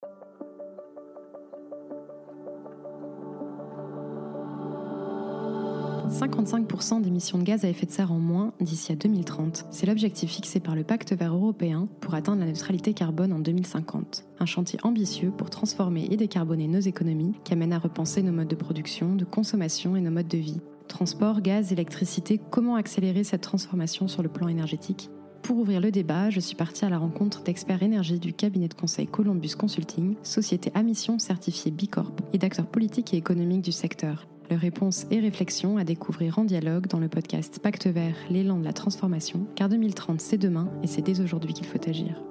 « 55% d'émissions de gaz à effet de serre en moins d'ici à 2030. C'est l'objectif fixé par le Pacte vert européen pour atteindre la neutralité carbone en 2050. Un chantier ambitieux pour transformer et décarboner nos économies qui amène à repenser nos modes de production, de consommation et nos modes de vie. Transport, gaz, électricité, comment accélérer cette transformation sur le plan énergétique? Pour ouvrir le débat, je suis partie à la rencontre d'experts énergie du cabinet de conseil Columbus Consulting, société à mission certifiée B Corp, et d'acteurs politiques et économiques du secteur. Leurs réponses et réflexions à découvrir en dialogue dans le podcast Pacte vert, l'élan de la transformation, car 2030 c'est demain et c'est dès aujourd'hui qu'il faut agir.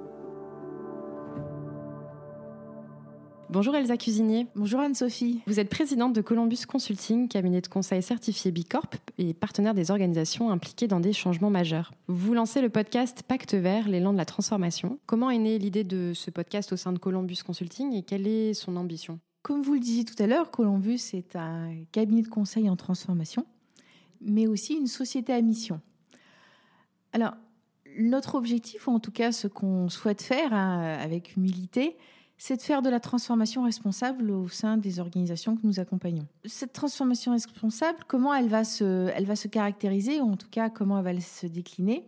Bonjour Elsa Cuisinier. Bonjour Anne-Sophie. Vous êtes présidente de Columbus Consulting, cabinet de conseil certifié B Corp et partenaire des organisations impliquées dans des changements majeurs. Vous lancez le podcast Pacte vert, l'élan de la transformation. Comment est née l'idée de ce podcast au sein de Columbus Consulting et quelle est son ambition? Comme vous le disiez tout à l'heure, Columbus est un cabinet de conseil en transformation, mais aussi une société à mission. Alors, notre objectif, ou en tout cas ce qu'on souhaite faire hein, avec humilité, c'est de faire de la transformation responsable au sein des organisations que nous accompagnons. Cette transformation responsable, comment elle va se, elle va se caractériser, ou en tout cas comment elle va se décliner?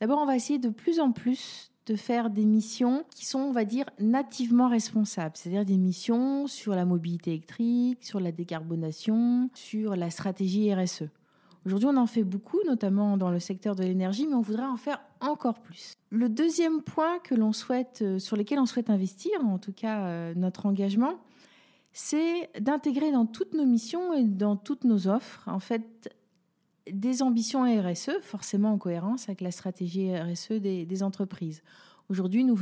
D'abord, on va essayer de plus en plus de faire des missions qui sont, on va dire, nativement responsables, c'est-à-dire des missions sur la mobilité électrique, sur la décarbonation, sur la stratégie RSE. Aujourd'hui, on en fait beaucoup, notamment dans le secteur de l'énergie, mais on voudrait en faire encore plus. Le deuxième point que l'on souhaite, euh, sur lequel on souhaite investir, en tout cas euh, notre engagement, c'est d'intégrer dans toutes nos missions et dans toutes nos offres, en fait, des ambitions RSE, forcément en cohérence avec la stratégie RSE des, des entreprises. Aujourd'hui, nous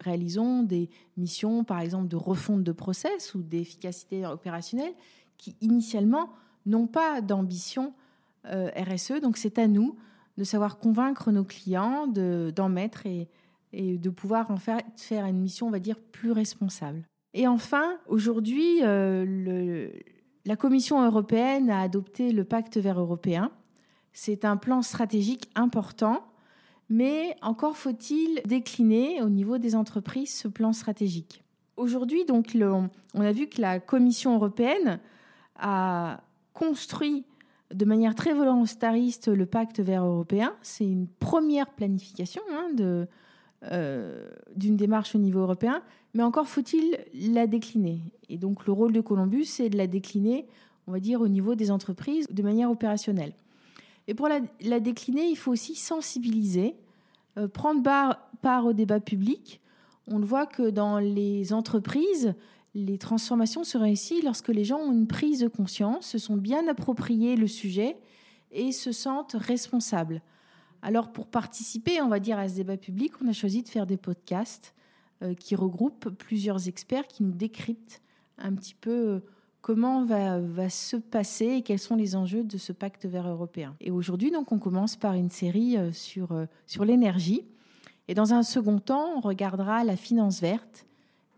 réalisons des missions, par exemple, de refonte de process ou d'efficacité opérationnelle, qui initialement n'ont pas d'ambition euh, RSE. Donc c'est à nous de savoir convaincre nos clients d'en mettre et, de pouvoir en faire, faire une mission, on va dire, plus responsable. Et enfin, aujourd'hui, euh, la Commission européenne a adopté le pacte vert européen. C'est un plan stratégique important, mais encore faut-il décliner au niveau des entreprises ce plan stratégique. Aujourd'hui, donc, on a vu que la Commission européenne a construit de manière très volontariste le pacte vert européen. C'est une première planification hein, euh, d'une démarche au niveau européen, mais encore faut-il la décliner. Et donc le rôle de Columbus, c'est de la décliner, on va dire, au niveau des entreprises de manière opérationnelle. Et pour la, décliner, il faut aussi sensibiliser, euh, prendre part au débat public. On le voit que dans les entreprises, les transformations se réussissent lorsque les gens ont une prise de conscience, se sont bien appropriés le sujet et se sentent responsables. Alors pour participer, on va dire, à ce débat public, on a choisi de faire des podcasts euh, qui regroupent plusieurs experts qui nous décryptent un petit peu euh, comment va, va se passer et quels sont les enjeux de ce pacte vert européen. Et aujourd'hui, donc, on commence par une série euh, sur, sur l'énergie. Et dans un second temps, on regardera la finance verte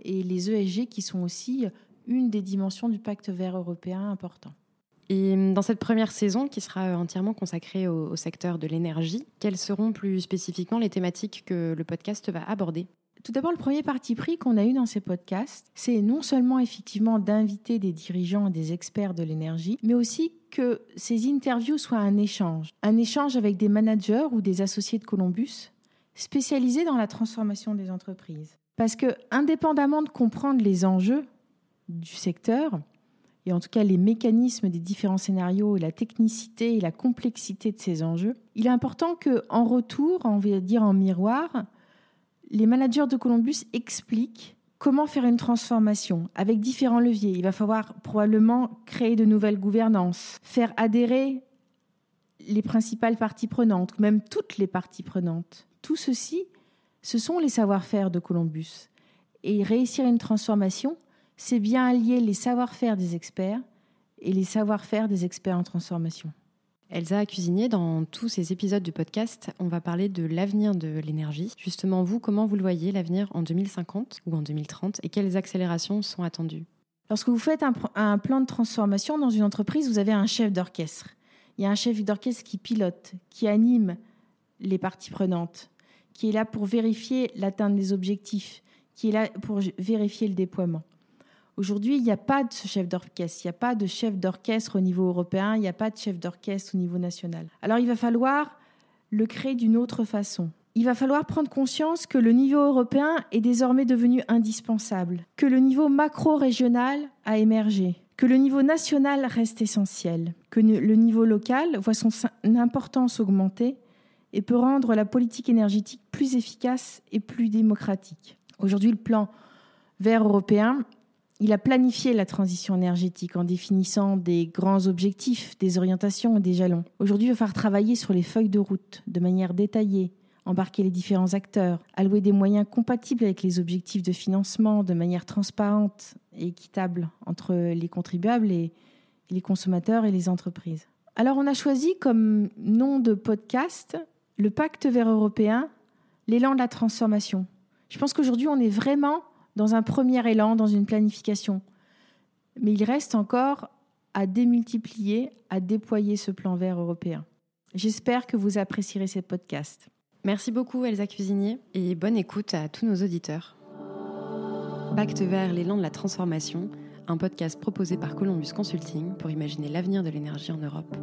et les ESG qui sont aussi une des dimensions du pacte vert européen important. Et dans cette première saison qui sera entièrement consacrée au, secteur de l'énergie, quelles seront plus spécifiquement les thématiques que le podcast va aborder? Tout d'abord, le premier parti pris qu'on a eu dans ces podcasts, c'est non seulement effectivement d'inviter des dirigeants et des experts de l'énergie, mais aussi que ces interviews soient un échange. Un échange avec des managers ou des associés de Columbus spécialisés dans la transformation des entreprises. Parce que, indépendamment de comprendre les enjeux du secteur, et en tout cas les mécanismes des différents scénarios, et la technicité et la complexité de ces enjeux, il est important que, en retour, on va dire en miroir, les managers de Columbus expliquent comment faire une transformation avec différents leviers. Il va falloir probablement créer de nouvelles gouvernances, faire adhérer les principales parties prenantes, même toutes les parties prenantes. Tout ceci ce sont les savoir-faire de Columbus. Et réussir une transformation, c'est bien allier les savoir-faire des experts et les savoir-faire des experts en transformation. Elsa Cuisinier, dans tous ces épisodes du podcast, on va parler de l'avenir de l'énergie. Justement, vous, comment vous le voyez, l'avenir en 2050 ou en 2030 et quelles accélérations sont attendues? Lorsque vous faites un, un, plan de transformation dans une entreprise, vous avez un chef d'orchestre. Il y a un chef d'orchestre qui pilote, qui anime les parties prenantes, qui est là pour vérifier l'atteinte des objectifs, qui est là pour vérifier le déploiement. Aujourd'hui, il n'y a pas de chef d'orchestre, il n'y a pas de chef d'orchestre au niveau européen, il n'y a pas de chef d'orchestre au niveau national. Alors il va falloir le créer d'une autre façon. Il va falloir prendre conscience que le niveau européen est désormais devenu indispensable, que le niveau macro-régional a émergé, que le niveau national reste essentiel, que le niveau local voit son importance augmenter et peut rendre la politique énergétique plus efficace et plus démocratique. Aujourd'hui, le plan vert européen, il a planifié la transition énergétique en définissant des grands objectifs, des orientations et des jalons. Aujourd'hui, il va falloir travailler sur les feuilles de route de manière détaillée, embarquer les différents acteurs, allouer des moyens compatibles avec les objectifs de financement de manière transparente et équitable entre les contribuables et les consommateurs et les entreprises. Alors on a choisi comme nom de podcast le pacte vert européen, l'élan de la transformation. Je pense qu'aujourd'hui on est vraiment dans un premier élan, dans une planification. Mais il reste encore à démultiplier, à déployer ce plan vert européen. J'espère que vous apprécierez ces podcasts. Merci beaucoup Elsa Cuisinier et bonne écoute à tous nos auditeurs. Pacte vert, l'élan de la transformation, un podcast proposé par Columbus Consulting pour imaginer l'avenir de l'énergie en Europe.